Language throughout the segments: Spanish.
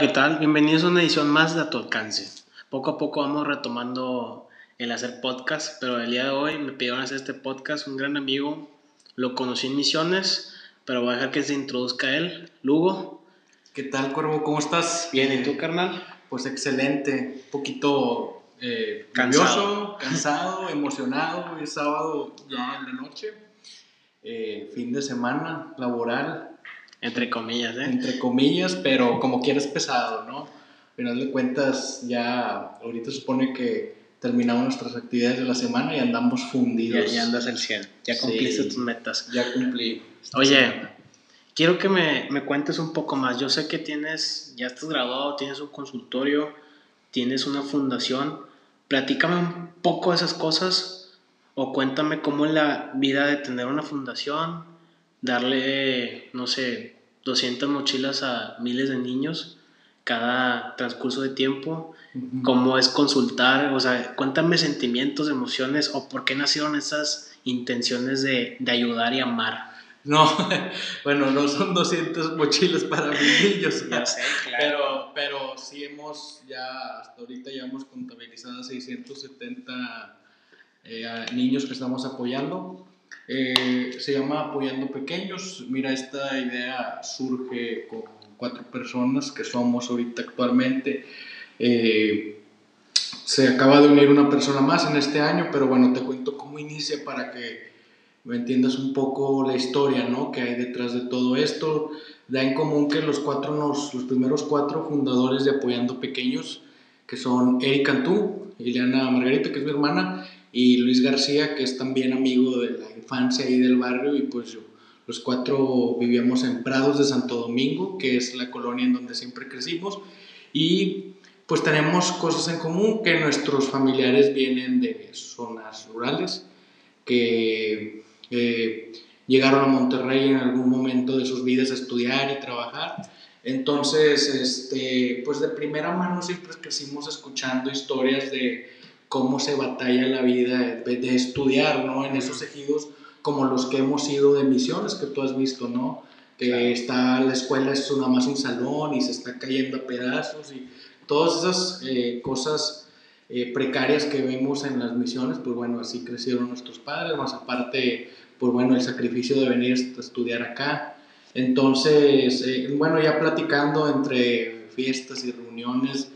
Hola, ¿qué tal? Bienvenidos a una edición más de A Tu Alcance. Poco a poco vamos retomando el hacer podcast, pero el día de hoy me pidieron hacer este podcast un gran amigo. Lo conocí en Misiones, pero voy a dejar que se introduzca él. Lugo. ¿Qué tal, Cuervo? ¿Cómo estás? Bien, ¿y tú, carnal? Pues excelente. Un poquito eh, cansado. cansado, emocionado. Es sábado ya en la noche. Eh, fin de semana laboral. Entre comillas, ¿eh? Entre comillas, pero como quieras pesado, ¿no? Al final de cuentas, ya ahorita supone que terminamos nuestras actividades de la semana y andamos fundidos. Ya, andas al 100, ya cumpliste tus metas. Ya cumplí. Oye, quiero que me, me, cuentes un poco más. Yo sé que tienes, ya estás graduado, tienes un consultorio, tienes una fundación. Platícame un poco de esas cosas o cuéntame cómo es la vida de tener una fundación, darle, no sé, 200 mochilas a miles de niños cada transcurso de tiempo, cómo es consultar, o sea, cuéntame sentimientos, emociones o por qué nacieron esas intenciones de, de ayudar y amar. No, bueno, no son 200 mochilas para mis niños, ya sé, claro. pero, pero sí hemos, ya hasta ahorita ya hemos contabilizado 670 eh, niños que estamos apoyando. Eh, se llama Apoyando Pequeños. Mira, esta idea surge con cuatro personas que somos ahorita actualmente. Eh, se acaba de unir una persona más en este año, pero bueno, te cuento cómo inicia para que me entiendas un poco la historia ¿no? que hay detrás de todo esto. Da en común que los, cuatro nos, los primeros cuatro fundadores de Apoyando Pequeños, que son Eric Cantú, Ileana Margarita, que es mi hermana, y Luis García, que es también amigo de la infancia y del barrio, y pues yo, los cuatro vivíamos en Prados de Santo Domingo, que es la colonia en donde siempre crecimos, y pues tenemos cosas en común, que nuestros familiares vienen de zonas rurales, que eh, llegaron a Monterrey en algún momento de sus vidas a estudiar y trabajar. Entonces, este, pues de primera mano siempre crecimos escuchando historias de cómo se batalla la vida de, estudiar, ¿no? En esos ejidos como los que hemos ido de misiones que tú has visto, ¿no? Que está la escuela es nada más un salón y se está cayendo a pedazos y todas esas eh, cosas eh, precarias que vemos en las misiones, pues bueno, así crecieron nuestros padres, más aparte, pues bueno, el sacrificio de venir a estudiar acá. Entonces, eh, bueno, ya platicando entre fiestas y reuniones,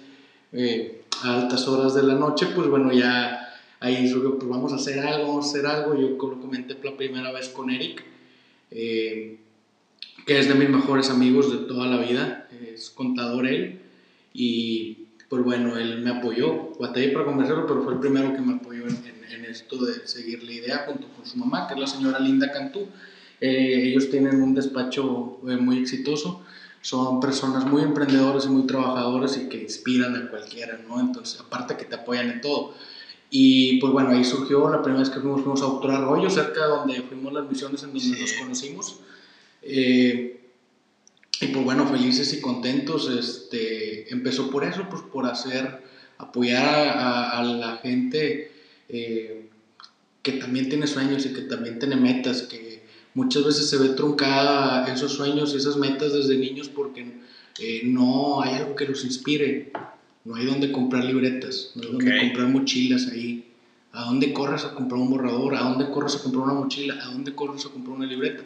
a altas horas de la noche, pues bueno, ya ahí surgió, pues vamos a hacer algo, vamos a hacer algo. Yo lo comenté la primera vez con Eric, eh, que es de mis mejores amigos de toda la vida, es contador él, y pues bueno, él me apoyó, batallé para convencerlo, pero fue el primero que me apoyó en, esto de seguir la idea junto con su mamá, que es la señora Linda Cantú. Eh, ellos tienen un despacho eh, muy exitoso son personas muy emprendedoras y muy trabajadoras y que inspiran a cualquiera, ¿no? Entonces, aparte que te apoyan en todo. Y pues bueno, ahí surgió la primera vez que fuimos, fuimos a Autor Arroyo, cerca de donde fuimos las misiones en donde nos conocimos. Eh, y pues bueno, felices y contentos. Este, empezó por eso, pues por hacer, apoyar a, la gente eh, que también tiene sueños y que también tiene metas, que muchas veces se ve truncada esos sueños y esas metas desde niños porque eh, no hay algo que los inspire. No hay donde comprar libretas, no hay donde comprar mochilas ahí. ¿A dónde corres a comprar un borrador? ¿A dónde corres a comprar una mochila? ¿A dónde corres a comprar una libreta?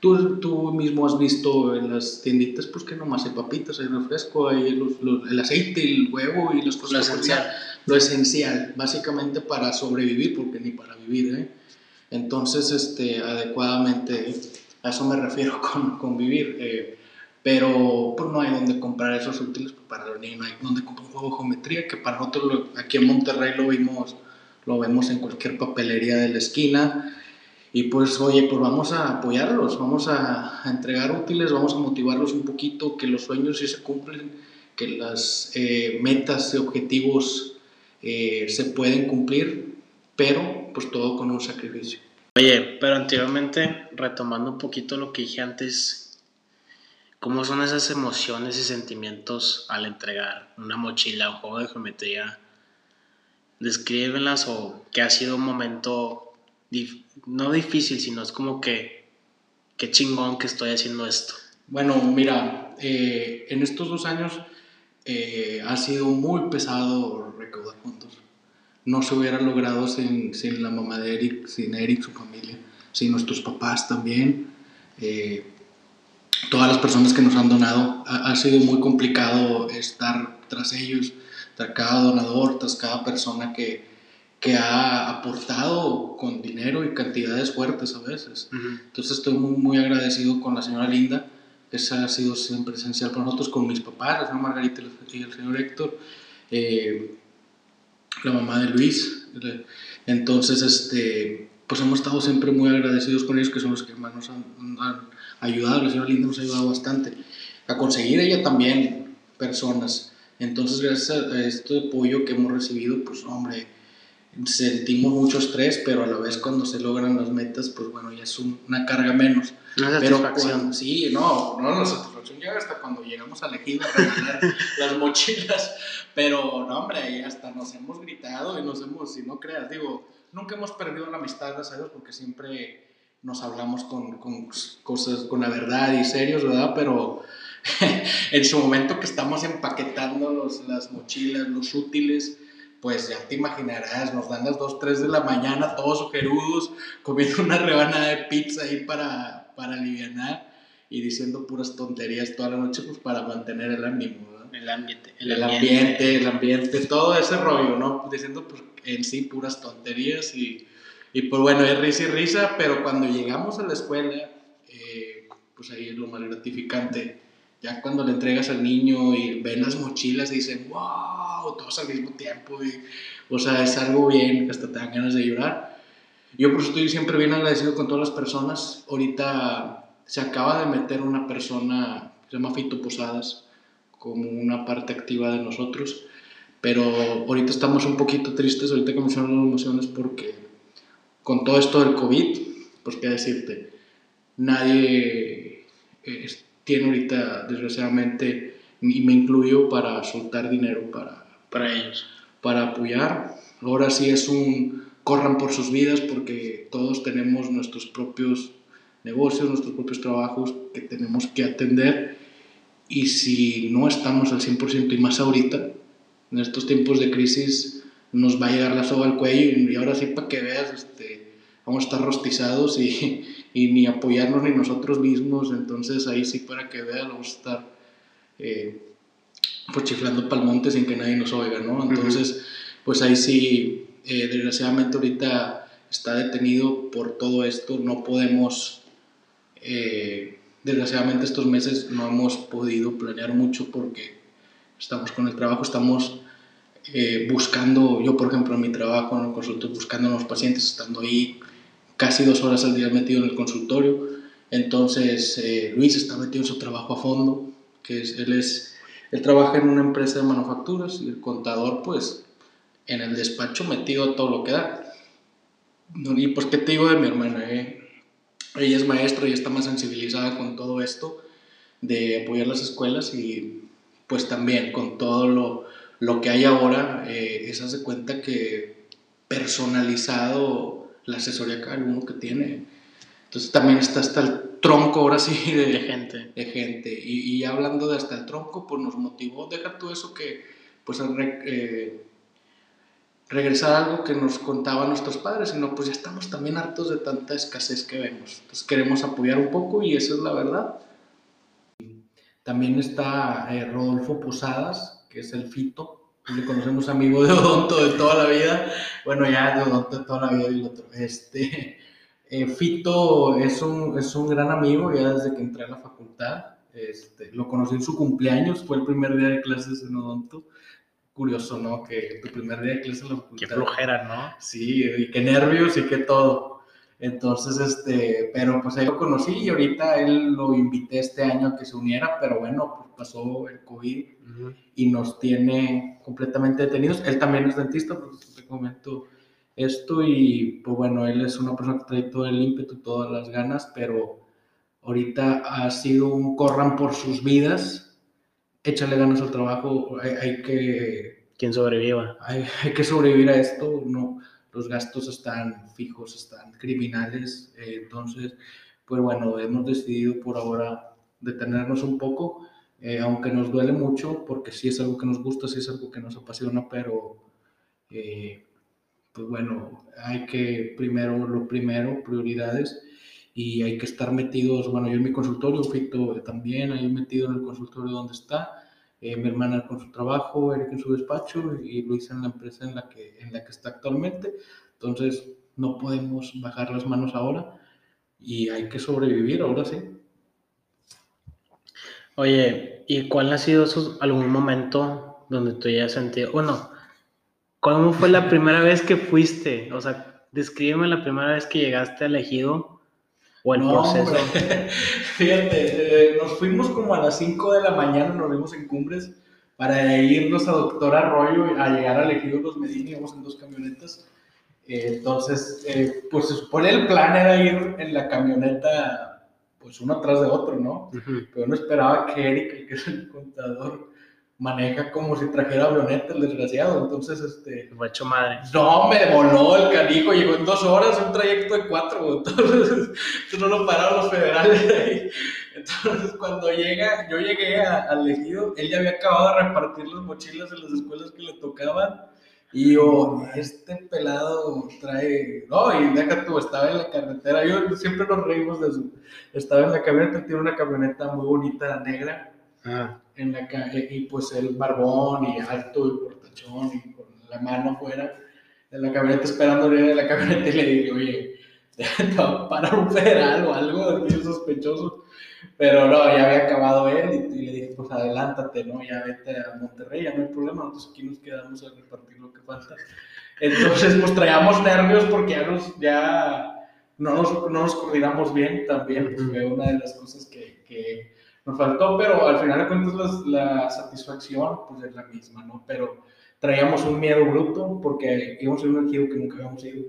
Tú, tú mismo has visto en las tienditas, pues que nomás hay papitas, hay refresco, hay el aceite, el huevo y las cosas. Lo esencial. Lo esencial, básicamente para sobrevivir, porque ni para vivir, ¿eh? Entonces, este, adecuadamente, a eso me refiero con, con vivir. Eh, pero pues, no hay donde comprar esos útiles para los niños, no hay donde comprar un juego de geometría, que para nosotros aquí en Monterrey lo vimos, lo vemos en cualquier papelería de la esquina. Y pues, oye, pues vamos a apoyarlos, vamos a, entregar útiles, vamos a motivarlos un poquito, que los sueños sí se cumplen, que las eh, metas y objetivos eh, se pueden cumplir, pero pues todo con un sacrificio. Oye, pero anteriormente, retomando un poquito lo que dije antes, ¿cómo son esas emociones y sentimientos al entregar una mochila, un juego de geometría? Descríbelas o que ha sido un momento no difícil, sino es como que qué chingón que estoy haciendo esto. Bueno, mira, eh, en estos dos años eh, ha sido muy pesado recaudar juntos. No se hubiera logrado sin, sin, la mamá de Eric, sin Eric, su familia, sin nuestros papás también. Eh, todas las personas que nos han donado. Ha, ha, sido muy complicado estar tras ellos, tras cada donador, tras cada persona que, que ha aportado con dinero y cantidades fuertes a veces. Uh -huh. Entonces estoy muy, muy agradecido con la señora Linda, esa ha sido siempre esencial para nosotros, con mis papás, la señora Margarita y el señor Héctor, eh, la mamá de Luis. Entonces, este, pues hemos estado siempre muy agradecidos con ellos, que son los que más nos han, han ayudado, la señora Linda nos ha ayudado bastante a conseguir ella también personas. Entonces, gracias a este apoyo que hemos recibido, pues hombre, sentimos mucho estrés, pero a la vez cuando se logran las metas, pues bueno, ya es un, una carga menos. Una pero satisfacción. cuando, sí, no, no, la satisfacción llega hasta cuando llegamos a elegir las mochilas, pero no, hombre, ahí hasta nos hemos gritado y nos hemos, si no creas, digo, nunca hemos perdido la amistad, gracias a Dios, porque siempre nos hablamos con, con cosas, con la verdad y serios, ¿verdad? Pero en su momento que estamos empaquetando los, las mochilas, los útiles, pues ya te imaginarás, nos dan las 2, 3 de la mañana, todos ojerudos, comiendo una rebanada de pizza ahí para, para aliviar y diciendo puras tonterías toda la noche, pues para mantener el ánimo. El ambiente. El, el ambiente. ambiente, el ambiente, todo ese rollo, ¿no? Diciendo pues en sí puras tonterías y, y pues bueno, es risa y risa, pero cuando llegamos a la escuela, eh, pues ahí es lo más gratificante ya cuando le entregas al niño y ven las mochilas y dicen, wow, todos al mismo tiempo, y, o sea, es algo bien, que hasta te dan ganas de llorar. Yo por eso estoy siempre bien agradecido con todas las personas. Ahorita se acaba de meter una persona, se llama Fito Posadas, como una parte activa de nosotros, pero ahorita estamos un poquito tristes, ahorita que las emociones, porque con todo esto del COVID, pues qué decirte, nadie... Eh, tiene ahorita, desgraciadamente, y me incluyo para soltar dinero para, para ellos. Para apoyar. Ahora sí es un corran por sus vidas porque todos tenemos nuestros propios negocios, nuestros propios trabajos que tenemos que atender y si no estamos al 100% y más ahorita, en estos tiempos de crisis nos va a llegar la soga al cuello y ahora sí para que veas, este, vamos a estar rostizados y, y ni apoyarnos ni nosotros mismos, entonces ahí sí para que vean vamos a estar eh, pues chiflando pa'l monte sin que nadie nos oiga, ¿no? Entonces, uh -huh. pues ahí sí, eh, desgraciadamente ahorita está detenido por todo esto, no podemos, eh, desgraciadamente estos meses no hemos podido planear mucho porque estamos con el trabajo, estamos eh, buscando, yo por ejemplo en mi trabajo en el consultorio, buscando a los pacientes, estando ahí casi dos horas al día metido en el consultorio. Entonces, eh, Luis está metido en su trabajo a fondo, que es, él, es, él trabaja en una empresa de manufacturas y el contador, pues, en el despacho metido todo lo que da. Y pues, ¿qué te digo de mi hermana? Eh? Ella es maestra y está más sensibilizada con todo esto de apoyar las escuelas y pues también con todo lo, lo que hay ahora, eh, esa se cuenta que personalizado la asesoría cada uno que tiene. Entonces también está hasta el tronco ahora sí de, de gente. De gente. Y, y, hablando de hasta el tronco, pues nos motivó, deja todo eso que, pues, eh, regresar a algo que nos contaban nuestros padres, sino pues ya estamos también hartos de tanta escasez que vemos. Entonces queremos apoyar un poco y esa es la verdad. También está eh, Rodolfo Posadas, que es el Fito, le conocemos amigo de Odonto de toda la vida, bueno, ya de Odonto de toda la vida y el otro. Este, eh, Fito es un, es un gran amigo ya desde que entré a la facultad. Este, lo conocí en su cumpleaños, fue el primer día de clases en Odonto. Curioso, ¿no? Que tu primer día de clases en la facultad. Qué flojera, ¿no? Sí, y qué nervios y qué todo. Entonces, este, pero pues ahí lo conocí y ahorita él lo invité este año a que se uniera, pero bueno, pues pasó el COVID uh -huh. y nos tiene completamente detenidos. Él también es dentista, pues te comento esto y pues bueno, él es una persona que trae todo el ímpetu, todas las ganas, pero ahorita ha sido un corran por sus vidas, échale ganas al trabajo, hay, hay que... Quien sobreviva. Hay, hay que sobrevivir a esto, no los gastos están fijos, están criminales, eh, entonces, pues bueno, hemos decidido por ahora detenernos un poco, eh, aunque nos duele mucho, porque sí es algo que nos gusta, sí es algo que nos apasiona, pero eh, pues bueno, hay que primero, lo primero, prioridades, y hay que estar metidos, bueno, yo en mi consultorio, Fito también, ahí metido en el consultorio donde está, eh, mi hermana con su trabajo, Eric en su despacho y Luisa en la empresa en la que, en la que está actualmente. Entonces, no podemos bajar las manos ahora y hay que sobrevivir, ahora sí. Oye, ¿y cuál ha sido algún momento donde tú hayas sentido, bueno, ¿cómo fue la primera vez que fuiste? O sea, descríbeme la primera vez que llegaste al ejido o el proceso. Fíjate, eh, nos fuimos como a las 5 de la mañana, nos vimos en Cumbres para irnos a Doctor Arroyo a llegar al ejido Los Medina, íbamos en dos camionetas. Eh, entonces, eh, pues se supone el plan era ir en la camioneta pues uno atrás de otro, ¿no? Pero uno esperaba que Eric, que es el contador, maneja como si trajera avioneta, el desgraciado. Entonces, este. Fue hecho madre. No, me voló el canijo, llegó en dos horas, un trayecto de cuatro. Entonces, no lo pararon los federales ahí. Entonces, cuando llega, yo llegué al ejido, él ya había acabado de repartir las mochilas en las escuelas que le tocaban. Y yo, este pelado trae. No, y deja tú, estaba en la carretera. Yo siempre nos reímos de eso. Estaba en la camioneta, tiene una camioneta muy bonita, negra. Ah. En la, y pues el barbón y alto y portachón y con la mano afuera en la camioneta esperando en la camioneta y le dije, oye, te va a parar un federal o algo sospechoso. Pero no, ya había acabado él y, le dije, pues adelántate, ¿no? Ya vete a Monterrey, ya no hay problema, nosotros aquí nos quedamos a repartir lo que falta. Entonces, pues traíamos nervios porque ya, nos, ya no, nos, no nos coordinamos bien también, pues fue una de las cosas que, que nos faltó, pero al final de cuentas la, satisfacción pues es la misma, ¿no? Pero traíamos un miedo bruto porque íbamos a un giro que nunca habíamos ido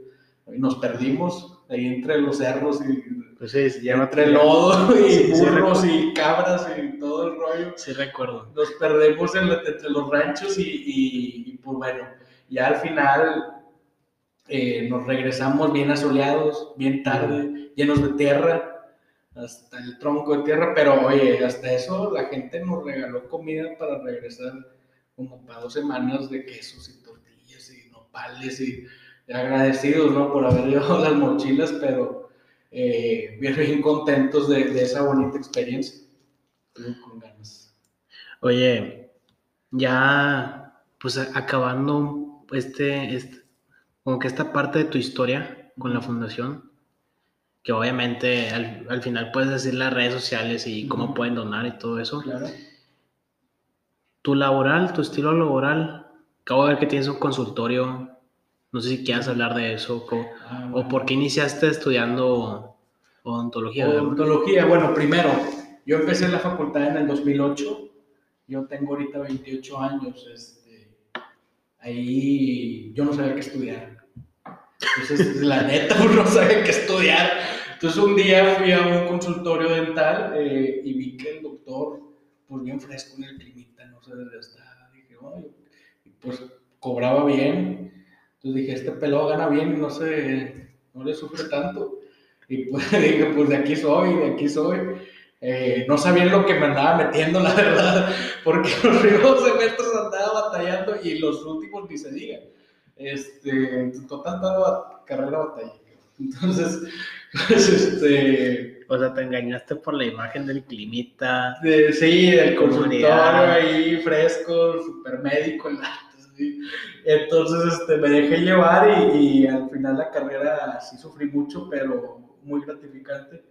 y nos perdimos ahí entre los cerros y pues sí, ya entre lodo y burros y cabras y todo el rollo. Sí, recuerdo. Nos perdemos entre los ranchos y, y, pues bueno, ya al final eh, nos regresamos bien asoleados, bien tarde, llenos de tierra, hasta el tronco de tierra, pero oye, hasta eso la gente nos regaló comida para regresar como para dos semanas de quesos y tortillas y nopales y agradecidos, ¿no? Por haber llevado las mochilas, pero eh, bien, contentos de, esa bonita experiencia. Con ganas. Oye, ya pues acabando este, este, como que esta parte de tu historia con la fundación, que obviamente al, final puedes decir las redes sociales y cómo pueden donar y todo eso. Claro. Tu laboral, tu estilo laboral, acabo de ver que tienes un consultorio no sé si quieras hablar de eso ah, o, por qué iniciaste estudiando odontología. Odontología, bueno, primero, yo empecé en la facultad en el 2008, yo tengo ahorita 28 años, este, ahí yo no sabía qué estudiar. Entonces, la neta, uno no sabe qué estudiar. Entonces, un día fui a un consultorio dental eh, y vi que el doctor, pues bien fresco en el clínica, no sé dónde estaba. Dije, pues cobraba bien entonces dije, este pelado gana bien y no se, no le sufre tanto. Y pues dije, pues de aquí soy, de aquí soy. Eh, no sabía lo que me andaba metiendo, la verdad, porque los primeros semestres andaba batallando y los últimos ni se diga. Este, total, toda carrera batalla. Entonces, pues este. O sea, te engañaste por la imagen del climita. sí, del consultorio ahí fresco, super médico, entonces este, me dejé llevar y, al final la carrera sí sufrí mucho, pero muy gratificante.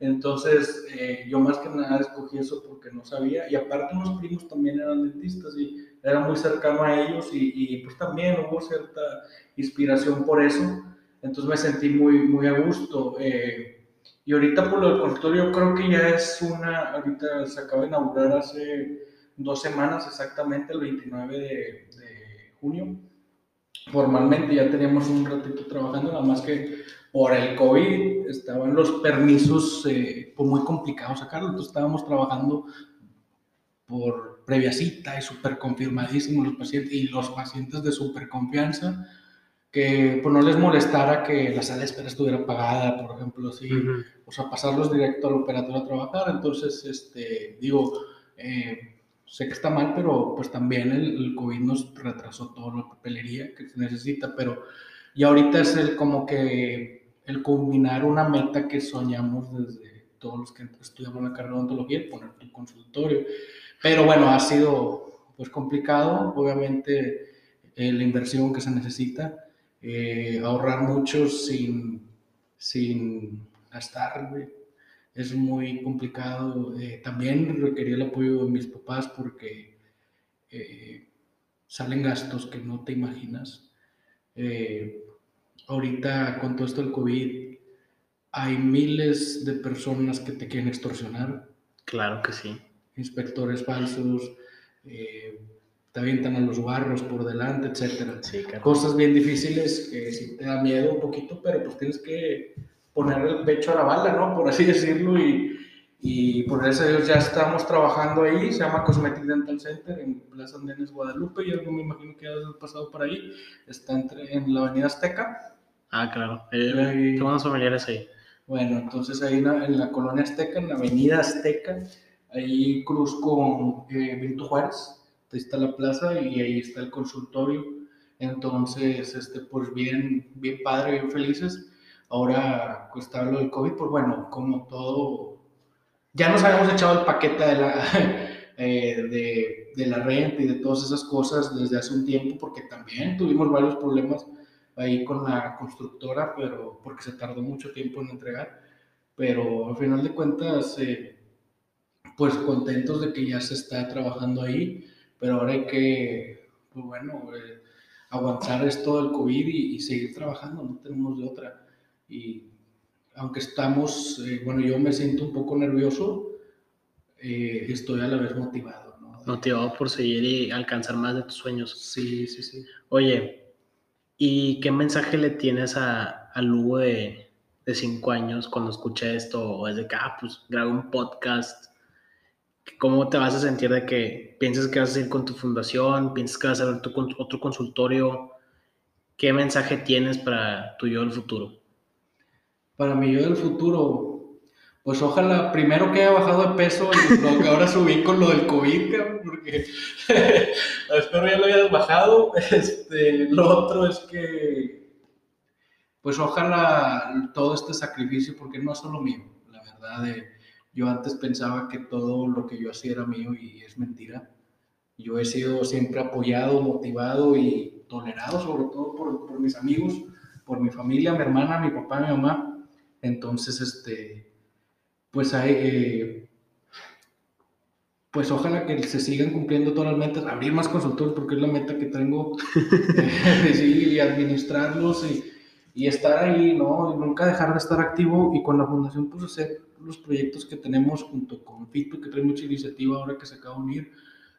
Entonces eh, yo más que nada escogí eso porque no sabía y aparte unos primos también eran dentistas y era muy cercano a ellos y, pues también hubo cierta inspiración por eso. Entonces me sentí muy, muy a gusto. Eh, y ahorita por lo del consultorio creo que ya es una, ahorita se acaba de inaugurar hace dos semanas exactamente, el 29 de junio. Formalmente ya teníamos un ratito trabajando, nada más que por el COVID estaban los permisos eh, pues muy complicados sacarlos, entonces estábamos trabajando por previa cita y súper confirmadísimos los pacientes y los pacientes de súper confianza que pues no les molestara que la sala de espera estuviera pagada, por ejemplo, así, o sea, pasarlos directo al operatorio a trabajar. Entonces, este, digo, Eh, sé que está mal, pero pues también el, el, COVID nos retrasó toda la papelería que se necesita, pero y ahorita es el como que el culminar una meta que soñamos desde todos los que estudiamos la carrera de odontología, poner tu consultorio. Pero bueno, ha sido pues complicado, obviamente eh, la inversión que se necesita, eh, ahorrar mucho sin, sin gastar, es muy complicado. Eh, también requería el apoyo de mis papás porque salen gastos que no te imaginas. ahorita con todo esto del COVID, hay miles de personas que te quieren extorsionar. Claro que sí. Inspectores falsos, eh, te avientan a los barros por delante, etcétera. Cosas bien difíciles que sí te da miedo un poquito, pero pues tienes que poner el pecho a la bala, ¿no? Por así decirlo, y, y por eso ya estamos trabajando ahí, se llama Cosmetic Dental Center en Plaza Andenes, Guadalupe, yo me imagino que has pasado por ahí, está entre, en la Avenida Azteca. Ah, claro, eh, tengo unos familiares ahí. Bueno, entonces ahí en la, colonia Azteca, en la Avenida Azteca, ahí cruz con eh, Benito Juárez, ahí está la plaza y ahí está el consultorio. Entonces, este, pues bien, bien padre, bien felices. Ahora, está lo del COVID, pues bueno, como todo, ya nos habíamos echado el paquete de la, eh, de, la renta y de todas esas cosas desde hace un tiempo, porque también tuvimos varios problemas ahí con la constructora, pero porque se tardó mucho tiempo en entregar. Pero al final de cuentas, eh, pues contentos de que ya se está trabajando ahí pero ahora hay que, pues bueno, eh, aguantar esto del COVID y, seguir trabajando, no tenemos de otra. Y aunque estamos, eh, bueno, yo me siento un poco nervioso, eh, estoy a la vez motivado. ¿no? Motivado por seguir y alcanzar más de tus sueños. Sí, sí, sí. Oye, ¿y qué mensaje le tienes a, a Lugo de, de cinco años cuando escuché esto? O es de que, ah, pues grabo un podcast ¿Cómo te vas a sentir de que piensas que vas a ir con tu fundación, piensas que vas a ver tu, otro consultorio? ¿Qué mensaje tienes para tu yo del futuro? Para mi yo del futuro, pues ojalá primero que haya bajado de peso lo que ahora subí con lo del COVID, porque espero ya lo hayas bajado. Este, lo otro es que, pues ojalá todo este sacrificio, porque no es solo mío, la verdad, yo antes pensaba que todo lo que yo hacía era mío y es mentira. Yo he sido siempre apoyado, motivado y tolerado, sobre todo por, por mis amigos, por mi familia, mi hermana, mi papá, mi mamá. Entonces, este, pues hay, eh, pues ojalá que se sigan cumpliendo todas las metas, abrir más consultores porque es la meta que tengo, eh, y administrarlos y, y, estar ahí, ¿no? Y nunca dejar de estar activo. Y con la fundación pues hacer los proyectos que tenemos junto con Fito, que trae mucha iniciativa ahora que se acaba de unir,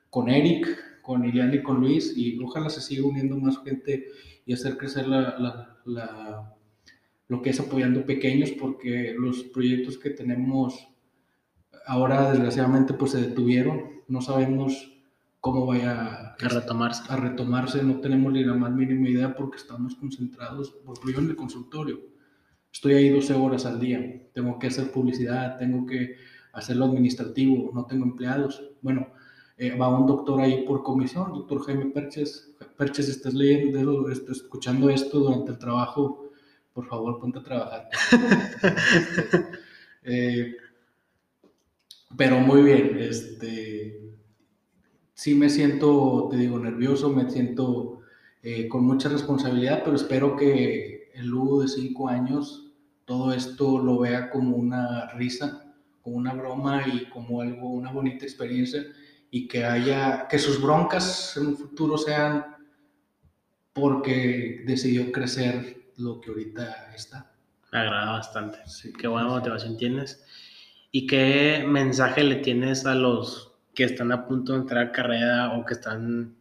con Eric, con Irian y con Luis, y ojalá se siga uniendo más gente y hacer crecer la, la, lo que es apoyando pequeños, porque los proyectos que tenemos ahora desgraciadamente pues se detuvieron, no sabemos cómo vaya a retomarse. A retomarse, no tenemos ni la más mínima idea porque estamos concentrados, por ejemplo, en el consultorio estoy ahí 12 horas al día, tengo que hacer publicidad, tengo que hacer lo administrativo, no tengo empleados. Bueno, eh, va un doctor ahí por comisión, doctor Jaime Perches. Perches, estás leyendo, estás escuchando esto durante el trabajo, por favor, ponte a trabajar. Eh, pero muy bien, este, sí me siento, te digo, nervioso, me siento eh, con mucha responsabilidad, pero espero que el Lugo de cinco años todo esto lo vea como una risa, como una broma y como algo, una bonita experiencia y que haya, que sus broncas en un futuro sean porque decidió crecer lo que ahorita está. Me agrada bastante. Sí, qué buena motivación tienes. ¿Y qué mensaje le tienes a los que están a punto de entrar a carrera o que están,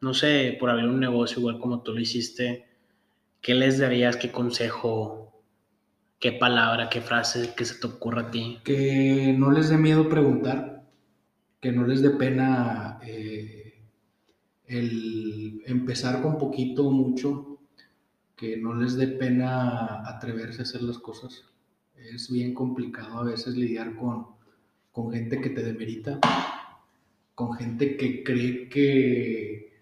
no sé, por abrir un negocio igual como tú lo hiciste? ¿Qué les darías? ¿Qué consejo? ¿Qué palabra, qué frase que se te ocurra a ti? Que no les dé miedo preguntar, que no les dé pena eh, el empezar con poquito o mucho, que no les dé pena atreverse a hacer las cosas. Es bien complicado a veces lidiar con, con gente que te demerita, con gente que cree que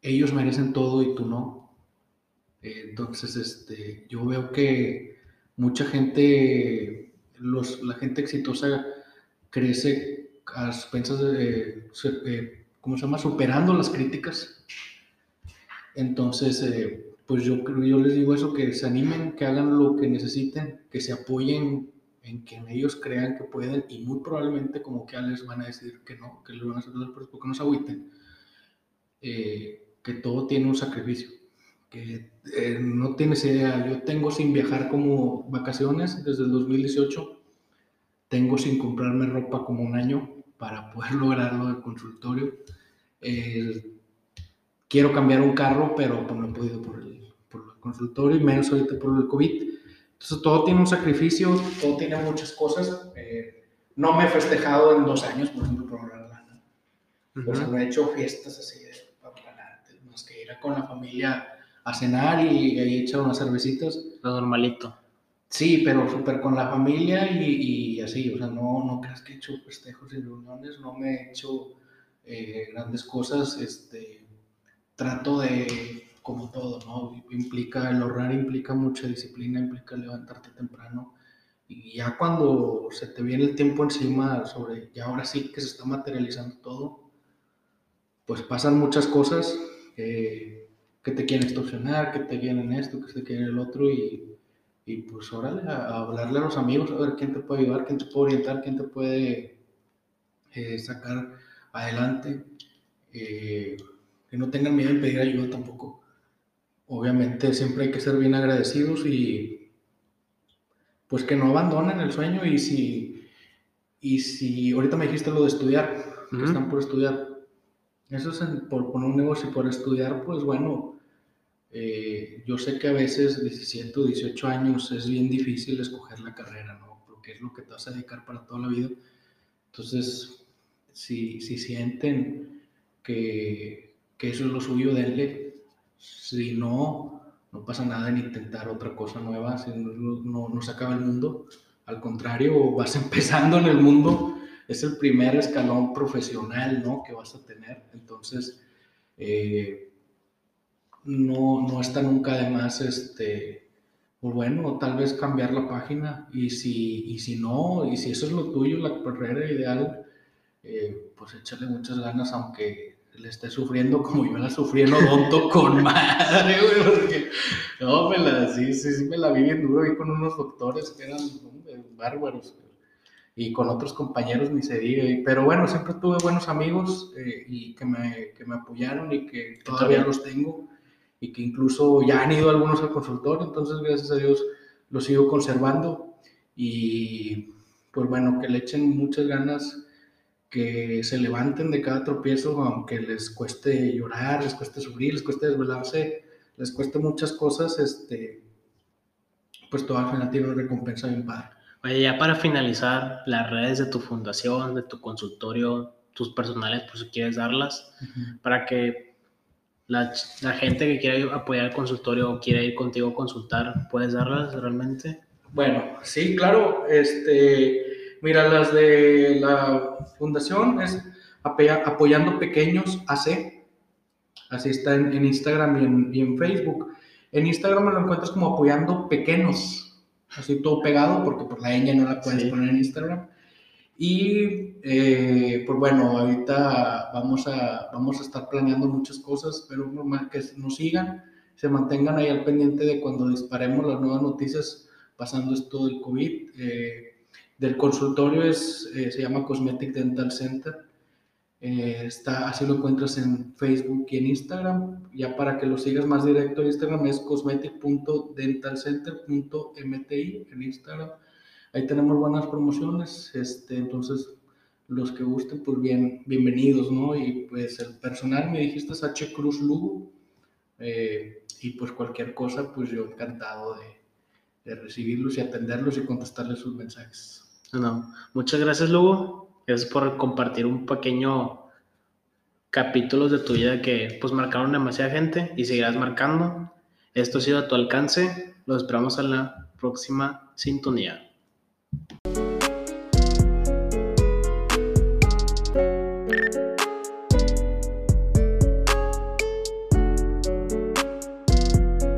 ellos merecen todo y tú no. Entonces, este, yo veo que mucha gente, los, la gente exitosa crece a expensas de, eh, ¿cómo se llama? Superando las críticas. Entonces, eh, pues yo, yo les digo eso, que se animen, que hagan lo que necesiten, que se apoyen en quien ellos crean que pueden y muy probablemente como que les van a decir que no, que lo van a hacer porque no se agüiten. Eh, que todo tiene un sacrificio, que eh, no tienes idea, yo tengo sin viajar como vacaciones desde el 2018, tengo sin comprarme ropa como un año para poder lograr lo del consultorio. quiero cambiar un carro, pero pues, no he podido por el, por el consultorio y menos ahorita por el COVID entonces todo tiene un sacrificio, todo tiene muchas cosas. Eh, no me he festejado en dos años, por ejemplo, por la lana. Pues no he hecho fiestas así de adelante, más que ir con la familia a cenar y, ahí echar unas cervecitas. Lo normalito. Sí, pero súper con la familia y, y, así, o sea, no, no creas que he hecho festejos y reuniones, no me he hecho eh, grandes cosas, este, trato de como todo, ¿no? Implica, el ahorrar implica mucha disciplina, implica levantarte temprano. Y ya cuando se te viene el tiempo encima sobre, ya ahora sí que se está materializando todo, pues pasan muchas cosas que te quieren extorsionar, que te quieren esto, que te quieren el otro y, pues órale, a, hablarle a los amigos, a ver quién te puede ayudar, quién te puede orientar, quién te puede eh, sacar adelante. Eh, que no tengan miedo en pedir ayuda tampoco obviamente siempre hay que ser bien agradecidos y pues que no abandonen el sueño y si, y si ahorita me dijiste lo de estudiar, que están por estudiar, eso es por poner un negocio y por estudiar, pues bueno, eh, yo sé que a veces 17 o 18 años es bien difícil escoger la carrera, ¿no? Porque es lo que te vas a dedicar para toda la vida. Entonces, si, si sienten que, que eso es lo suyo, denle si no, no pasa nada en intentar otra cosa nueva, si no, no, se acaba el mundo. Al contrario, vas empezando en el mundo, es el primer escalón profesional ¿no? que vas a tener. Entonces, eh, no, no está nunca de más, este, pues bueno, tal vez cambiar la página y si, y si no, y si eso es lo tuyo, la carrera ideal, eh, pues échale muchas ganas, aunque le esté sufriendo como yo la sufrí en Odonto con madre, güey, porque no, me la, sí, sí, sí, me la vi bien duro ahí con unos doctores que eran bárbaros y con otros compañeros ni se diga, pero bueno, siempre tuve buenos amigos eh, y que me, que me apoyaron y que todavía los tengo y que incluso ya han ido algunos al consultorio, entonces gracias a Dios los sigo conservando y pues bueno, que le echen muchas ganas que se levanten de cada tropiezo, aunque les cueste llorar, les cueste sufrir, les cueste desvelarse, les cueste muchas cosas, este, pues todo al final tiene una recompensa bien padre. Oye, ya para finalizar, las redes de tu fundación, de tu consultorio, tus personales, por si quieres darlas, para que la, la, gente que quiera apoyar el consultorio o quiera ir contigo a consultar, ¿puedes darlas realmente? Bueno, sí, claro, este Mira, las de la fundación es Apoyando Pequeños AC. Así está en, Instagram y en, Facebook. En Instagram me lo encuentras como Apoyando Pequeños. Así todo pegado, porque por la ñ no la puedes poner en Instagram. Y eh, pues bueno, ahorita vamos a, vamos a estar planeando muchas cosas, pero que nos sigan, se mantengan ahí al pendiente de cuando disparemos las nuevas noticias pasando esto del COVID. Eh, del consultorio es, eh, se llama Cosmetic Dental Center. Eh, está, así lo encuentras en Facebook y en Instagram. Ya para que lo sigas más directo en Instagram es cosmetic.dentalcenter.mti en Instagram. Ahí tenemos buenas promociones. Este, entonces, los que gusten, pues bien, bienvenidos, ¿no? Y pues el personal, me dijiste, es H. Cruz Lugo. Eh, y pues cualquier cosa, pues yo encantado de, de recibirlos y atenderlos y contestarles sus mensajes. No, muchas gracias, Lugo. Gracias por compartir un pequeño capítulo de tu vida que pues marcaron demasiada gente y seguirás marcando. Esto ha sido a tu alcance. Los esperamos en la próxima sintonía.